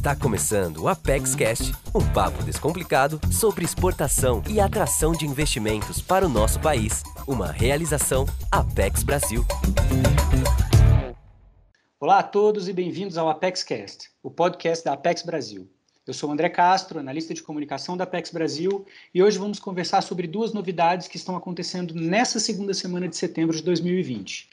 Está começando o Apex Cast, um papo descomplicado sobre exportação e atração de investimentos para o nosso país. Uma realização Apex Brasil. Olá a todos e bem-vindos ao Apex Cast, o podcast da Apex Brasil. Eu sou André Castro, analista de comunicação da Apex Brasil, e hoje vamos conversar sobre duas novidades que estão acontecendo nessa segunda semana de setembro de 2020.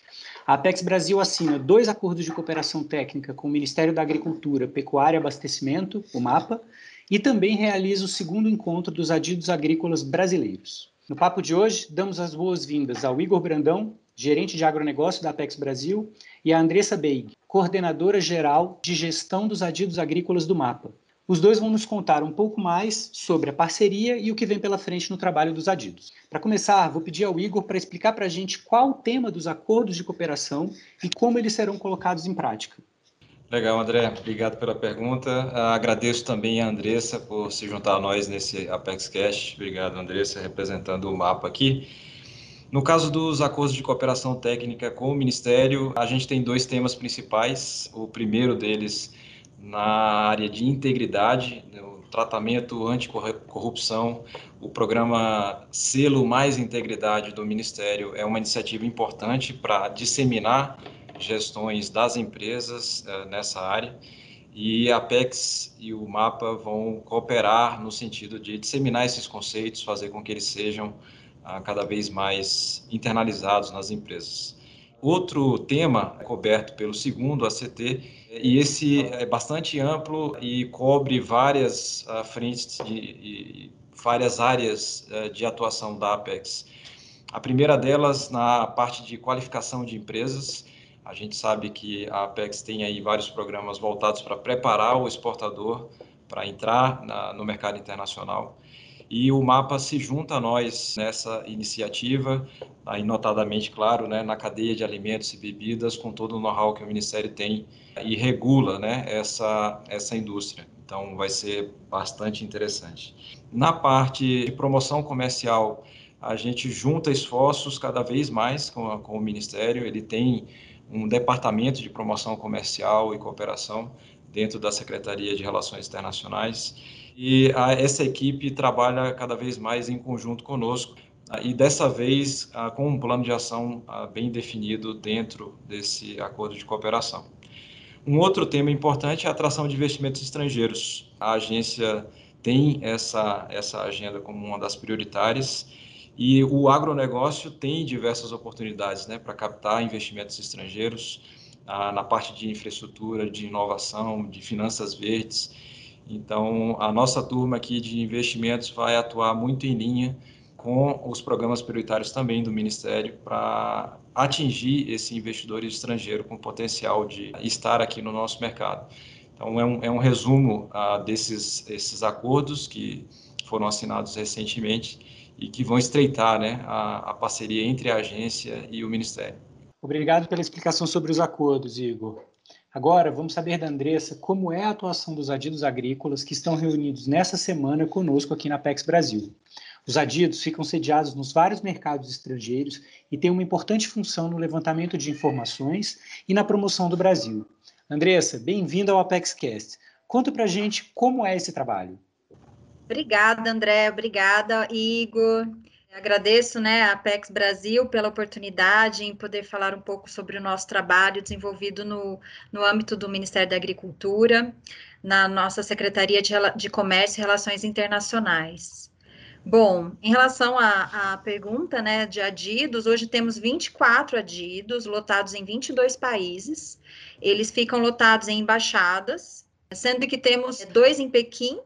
A Apex Brasil assina dois acordos de cooperação técnica com o Ministério da Agricultura, Pecuária e Abastecimento, o MAPA, e também realiza o segundo encontro dos adidos agrícolas brasileiros. No papo de hoje, damos as boas-vindas ao Igor Brandão, gerente de agronegócio da Apex Brasil, e a Andressa Beig, coordenadora geral de gestão dos adidos agrícolas do MAPA. Os dois vão nos contar um pouco mais sobre a parceria e o que vem pela frente no trabalho dos adidos. Para começar, vou pedir ao Igor para explicar para a gente qual o tema dos acordos de cooperação e como eles serão colocados em prática. Legal, André. Obrigado pela pergunta. Uh, agradeço também a Andressa por se juntar a nós nesse Apex Cash. Obrigado, Andressa, representando o mapa aqui. No caso dos acordos de cooperação técnica com o Ministério, a gente tem dois temas principais. O primeiro deles na área de integridade, né, o tratamento anticorrupção, o programa Selo Mais Integridade do Ministério é uma iniciativa importante para disseminar gestões das empresas uh, nessa área e a Apex e o MAPA vão cooperar no sentido de disseminar esses conceitos, fazer com que eles sejam uh, cada vez mais internalizados nas empresas. Outro tema coberto pelo segundo ACT, e esse é bastante amplo e cobre várias uh, frentes de, e várias áreas uh, de atuação da Apex. A primeira delas na parte de qualificação de empresas. A gente sabe que a Apex tem aí vários programas voltados para preparar o exportador para entrar na, no mercado internacional e o mapa se junta a nós nessa iniciativa, aí notadamente, claro, né, na cadeia de alimentos e bebidas, com todo o know-how que o Ministério tem e regula né, essa, essa indústria. Então, vai ser bastante interessante. Na parte de promoção comercial, a gente junta esforços cada vez mais com, a, com o Ministério, ele tem um departamento de promoção comercial e cooperação dentro da Secretaria de Relações Internacionais e a, essa equipe trabalha cada vez mais em conjunto conosco e dessa vez com um plano de ação bem definido dentro desse acordo de cooperação. Um outro tema importante é a atração de investimentos estrangeiros. A agência tem essa, essa agenda como uma das prioritárias e o agronegócio tem diversas oportunidades né, para captar investimentos estrangeiros na parte de infraestrutura, de inovação, de finanças verdes. Então, a nossa turma aqui de investimentos vai atuar muito em linha com os programas prioritários também do Ministério para atingir esse investidor estrangeiro com potencial de estar aqui no nosso mercado. Então, é um, é um resumo uh, desses esses acordos que foram assinados recentemente e que vão estreitar né, a, a parceria entre a agência e o Ministério. Obrigado pela explicação sobre os acordos, Igor. Agora, vamos saber da Andressa como é a atuação dos adidos agrícolas que estão reunidos nessa semana conosco aqui na PEX Brasil. Os adidos ficam sediados nos vários mercados estrangeiros e têm uma importante função no levantamento de informações e na promoção do Brasil. Andressa, bem-vinda ao ApexCast. Conta para gente como é esse trabalho. Obrigada, André. Obrigada, Igor. Agradeço né, a Apex Brasil pela oportunidade em poder falar um pouco sobre o nosso trabalho desenvolvido no, no âmbito do Ministério da Agricultura, na nossa Secretaria de, de Comércio e Relações Internacionais. Bom, em relação à, à, pergunta né, de adidos, hoje temos 24 adidos lotados em 22 países. Eles ficam lotados em embaixadas, sendo que temos dois em Pequim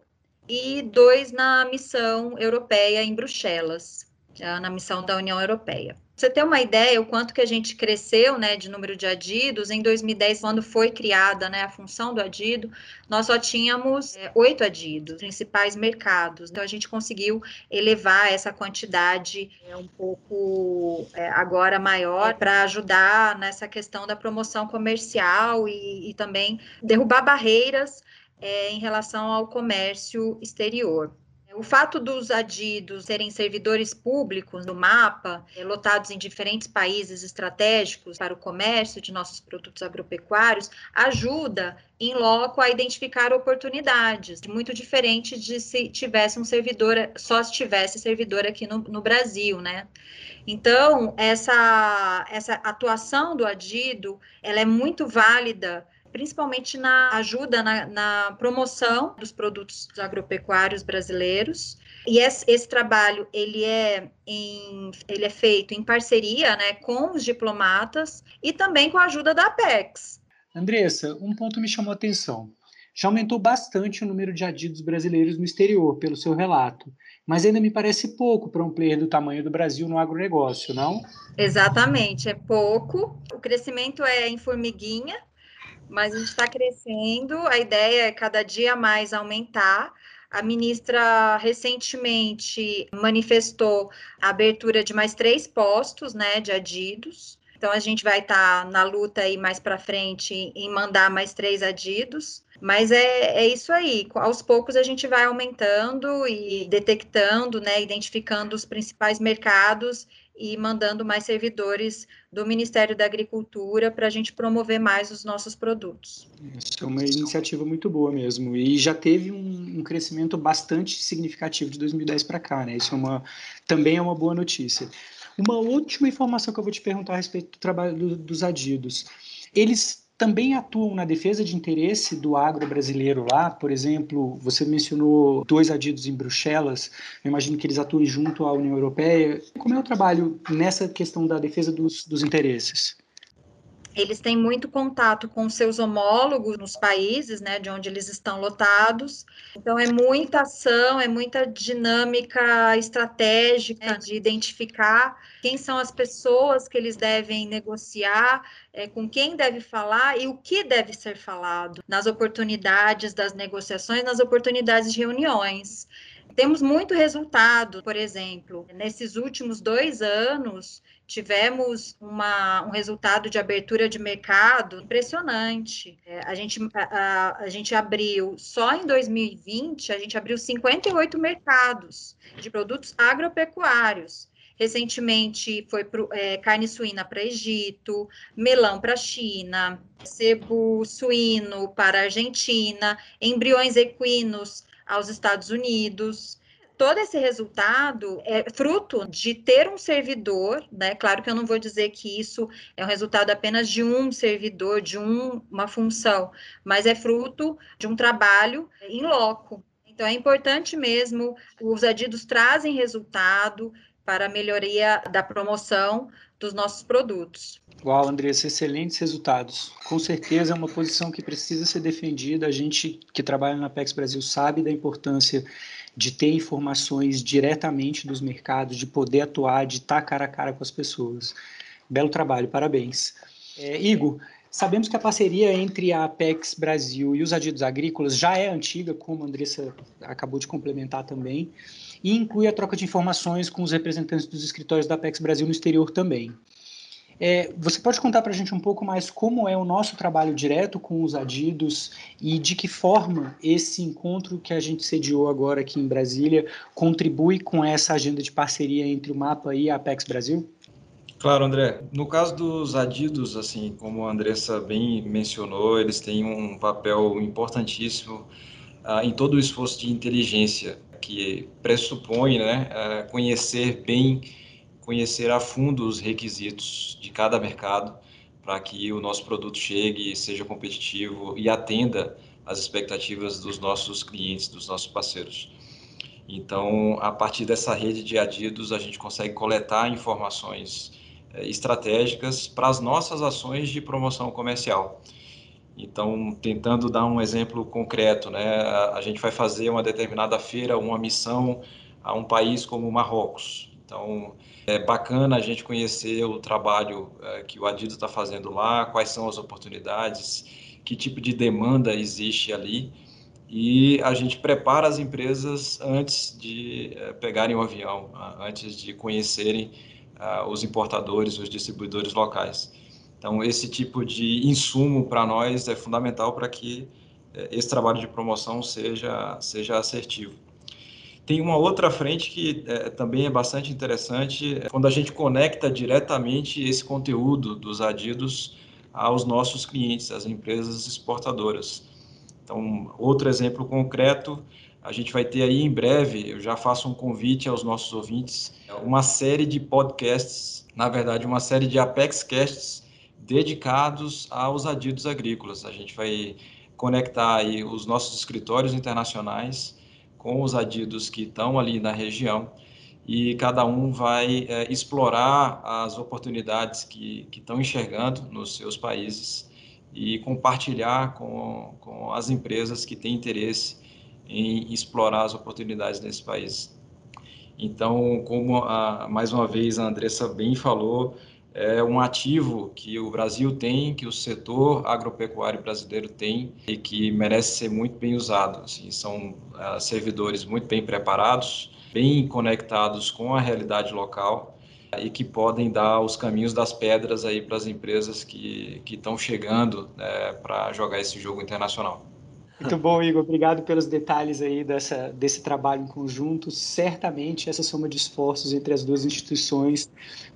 e dois na missão europeia em Bruxelas na missão da União Europeia. Você ter uma ideia o quanto que a gente cresceu, né, de número de adidos, em 2010, quando foi criada, né, a função do adido, nós só tínhamos é, oito adidos, principais mercados. Então, a gente conseguiu elevar essa quantidade é, um pouco é, agora maior para ajudar nessa questão da promoção comercial e, e também derrubar barreiras é, em relação ao comércio exterior. O fato dos adidos serem servidores públicos do mapa, eh, lotados em diferentes países estratégicos para o comércio de nossos produtos agropecuários, ajuda em loco a identificar oportunidades, muito diferente de se tivesse um servidor, só se tivesse servidor aqui no, no Brasil, né? Então, essa, essa atuação do adido, ela é muito válida principalmente na ajuda na, na promoção dos produtos agropecuários brasileiros. E esse, esse, trabalho ele é, em, ele é feito em parceria né, com os diplomatas e também com a ajuda da Apex. Andressa, um ponto me chamou a atenção. Já aumentou bastante o número de adidos brasileiros no exterior, pelo seu relato, mas ainda me parece pouco para um player do tamanho do Brasil no agronegócio, não? Exatamente, é pouco. O crescimento é em formiguinha, mas a gente está crescendo, a ideia é cada dia mais aumentar. A ministra recentemente manifestou a abertura de mais três postos né, de adidos. Então, a gente vai estar tá na luta aí mais para frente em mandar mais três adidos. Mas é, é isso aí. Aos poucos a gente vai aumentando e detectando, né, identificando os principais mercados e mandando mais servidores do Ministério da Agricultura para a gente promover mais os nossos produtos. Isso é uma iniciativa muito boa mesmo e já teve um, um crescimento bastante significativo de 2010 para cá, né? Isso é uma, também é uma boa notícia. Uma última informação que eu vou te perguntar a respeito do trabalho do, dos adidos. Eles também atuam na defesa de interesse do agro brasileiro lá. Por exemplo, você mencionou dois adidos em Bruxelas, eu imagino que eles atuem junto à União Europeia. Como é o trabalho nessa questão da defesa dos, dos interesses? Eles têm muito contato com seus homólogos nos países, né, de onde eles estão lotados. Então é muita ação, é muita dinâmica estratégica de identificar quem são as pessoas que eles devem negociar, é, com quem deve falar e o que deve ser falado nas oportunidades das negociações, nas oportunidades de reuniões. Temos muito resultado, por exemplo, nesses últimos dois anos, tivemos uma, um resultado de abertura de mercado impressionante. É, a, gente, a, a, gente abriu, só em 2020, a gente abriu 58 mercados de produtos agropecuários. Recentemente foi pro, é, carne suína para Egito, melão para China, sebo suíno para Argentina, embriões equinos aos Estados Unidos todo esse resultado é fruto de ter um servidor, né? Claro que eu não vou dizer que isso é um resultado apenas de um servidor, de um, uma função, mas é fruto de um trabalho em loco. Então é importante mesmo, os adidos trazem resultado para a melhoria da promoção dos nossos produtos. Uau, Andressa, excelentes resultados. Com certeza é uma posição que precisa ser defendida. A gente que trabalha na Apex Brasil sabe da importância de ter informações diretamente dos mercados, de poder atuar, de estar cara a cara com as pessoas. Belo trabalho, parabéns. É, Igor, sabemos que a parceria entre a Apex Brasil e os adidos agrícolas já é antiga, como a Andressa acabou de complementar também, e inclui a troca de informações com os representantes dos escritórios da Apex Brasil no exterior também. É, você pode contar para a gente um pouco mais como é o nosso trabalho direto com os adidos e de que forma esse encontro que a gente sediou agora aqui em Brasília contribui com essa agenda de parceria entre o MAPA e a Apex Brasil? Claro, André. No caso dos adidos, assim, como a Andressa bem mencionou, eles têm um papel importantíssimo uh, em todo o esforço de inteligência que pressupõe né, uh, conhecer bem conhecer a fundo os requisitos de cada mercado para que o nosso produto chegue, seja competitivo e atenda às expectativas dos nossos clientes, dos nossos parceiros. Então, a partir dessa rede de adidos, a gente consegue coletar informações eh, estratégicas para as nossas ações de promoção comercial. Então, tentando dar um exemplo concreto, né, a gente vai fazer uma determinada feira, uma missão a um país como o Marrocos. Então, é bacana a gente conhecer o trabalho é, que o Adidas está fazendo lá, quais são as oportunidades, que tipo de demanda existe ali. E a gente prepara as empresas antes de é, pegarem o avião, antes de conhecerem os importadores, os distribuidores locais. Então, esse tipo de insumo para nós é fundamental para que é, esse trabalho de promoção seja, seja assertivo. Tem uma outra frente que é, também é bastante interessante, é quando a gente conecta diretamente esse conteúdo dos adidos aos nossos clientes, às empresas exportadoras. Então, outro exemplo concreto, a gente vai ter aí em breve, eu já faço um convite aos nossos ouvintes, uma série de podcasts, na verdade, uma série de Apex Casts dedicados aos adidos agrícolas. A gente vai conectar aí os nossos escritórios internacionais com os adidos que estão ali na região e cada um vai é, explorar as oportunidades que, que estão enxergando nos seus países e compartilhar com, com as empresas que têm interesse em explorar as oportunidades nesse país. Então, como a, mais uma vez a Andressa bem falou, é um ativo que o Brasil tem, que o setor agropecuário brasileiro tem e que merece ser muito bem usado. Assim, são uh, servidores muito bem preparados, bem conectados com a realidade local e que podem dar os caminhos das pedras aí para as empresas que estão chegando né, para jogar esse jogo internacional. Muito bom, Igor. Obrigado pelos detalhes aí dessa, desse trabalho em conjunto. Certamente essa soma de esforços entre as duas instituições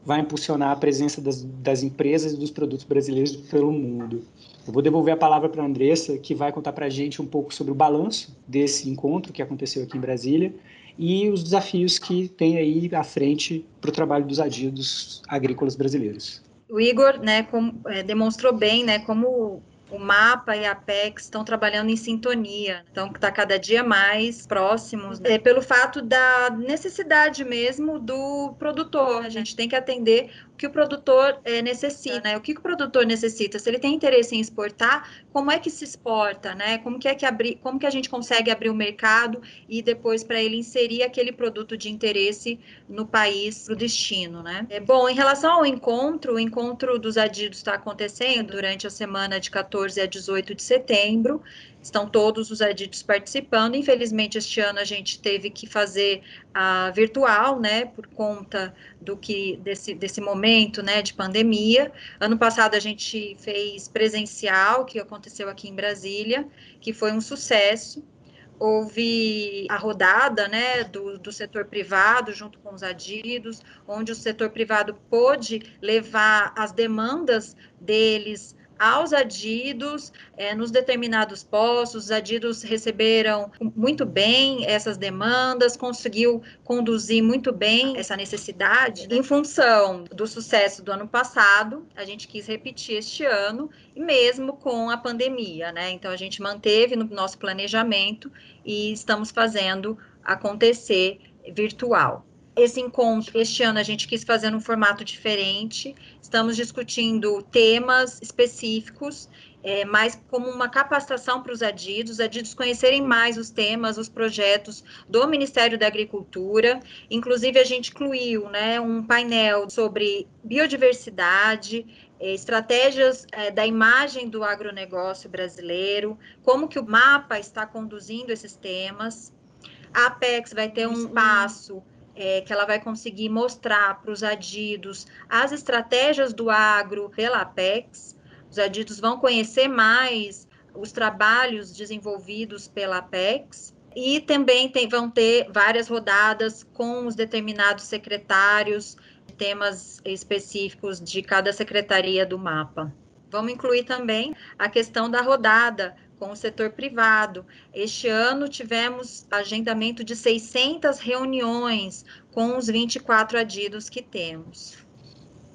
vai impulsionar a presença das, das empresas e dos produtos brasileiros pelo mundo. Eu vou devolver a palavra para a Andressa, que vai contar para a gente um pouco sobre o balanço desse encontro que aconteceu aqui em Brasília e os desafios que tem aí à frente para o trabalho dos adidos agrícolas brasileiros. O Igor né, com, é, demonstrou bem né, como o MAPA e a Apex estão trabalhando em sintonia, então está cada dia mais próximos, é, pelo fato da necessidade mesmo do produtor. A gente tem que atender que o produtor é, necessita, né? O que o produtor necessita? Se ele tem interesse em exportar, como é que se exporta, né? Como que é que abrir, como que a gente consegue abrir o mercado e depois para ele inserir aquele produto de interesse no país, para o destino, né? É, bom, em relação ao encontro, o encontro dos adidos está acontecendo durante a semana de 14 a 18 de setembro. Estão todos os adidos participando. Infelizmente, este ano a gente teve que fazer a virtual, né, por conta do que desse, desse momento, né, de pandemia. Ano passado a gente fez presencial, que aconteceu aqui em Brasília, que foi um sucesso houve a rodada né, do, do setor privado junto com os adidos, onde o setor privado pôde levar as demandas deles aos adidos é, nos determinados postos. Os adidos receberam muito bem essas demandas, conseguiu conduzir muito bem essa necessidade. Em função do sucesso do ano passado, a gente quis repetir este ano, e mesmo com a pandemia, né? Então a gente manteve no nosso planejamento e estamos fazendo acontecer virtual. Esse encontro, este ano, a gente quis fazer num formato diferente. Estamos discutindo temas específicos, é, mais como uma capacitação para os adidos, os adidos conhecerem mais os temas, os projetos do Ministério da Agricultura. Inclusive, a gente incluiu né, um painel sobre biodiversidade, é, estratégias é, da imagem do agronegócio brasileiro, como que o mapa está conduzindo esses temas. A Apex vai ter um espaço é, que ela vai conseguir mostrar para os adidos as estratégias do agro pela Apex. Os adidos vão conhecer mais os trabalhos desenvolvidos pela Apex e também tem, vão ter várias rodadas com os determinados secretários, temas específicos de cada secretaria do mapa. Vamos incluir também a questão da rodada com o setor privado. Este ano tivemos agendamento de 600 reuniões com os 24 adidos que temos.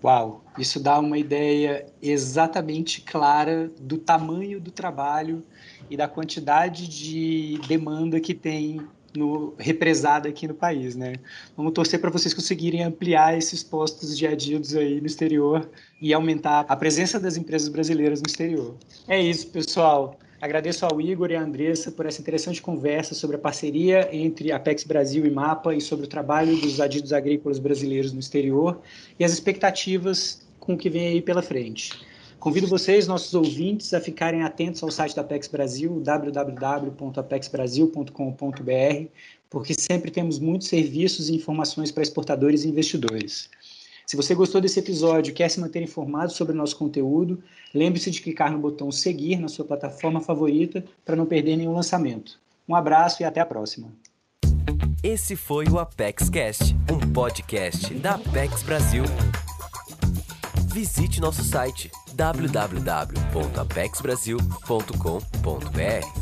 Uau, isso dá uma ideia exatamente clara do tamanho do trabalho e da quantidade de demanda que tem no, represada aqui no país, né? Vamos torcer para vocês conseguirem ampliar esses postos de adidos aí no exterior e aumentar a presença das empresas brasileiras no exterior. É isso, pessoal. Agradeço ao Igor e à Andressa por essa interessante conversa sobre a parceria entre Apex Brasil e MAPA e sobre o trabalho dos adidos agrícolas brasileiros no exterior e as expectativas com o que vem aí pela frente. Convido vocês, nossos ouvintes, a ficarem atentos ao site da Apex Brasil, www.apexbrasil.com.br, porque sempre temos muitos serviços e informações para exportadores e investidores. Se você gostou desse episódio e quer se manter informado sobre o nosso conteúdo, lembre-se de clicar no botão seguir na sua plataforma favorita para não perder nenhum lançamento. Um abraço e até a próxima. Esse foi o Apexcast, um podcast da Apex Brasil. Visite nosso site www.apexbrasil.com.br.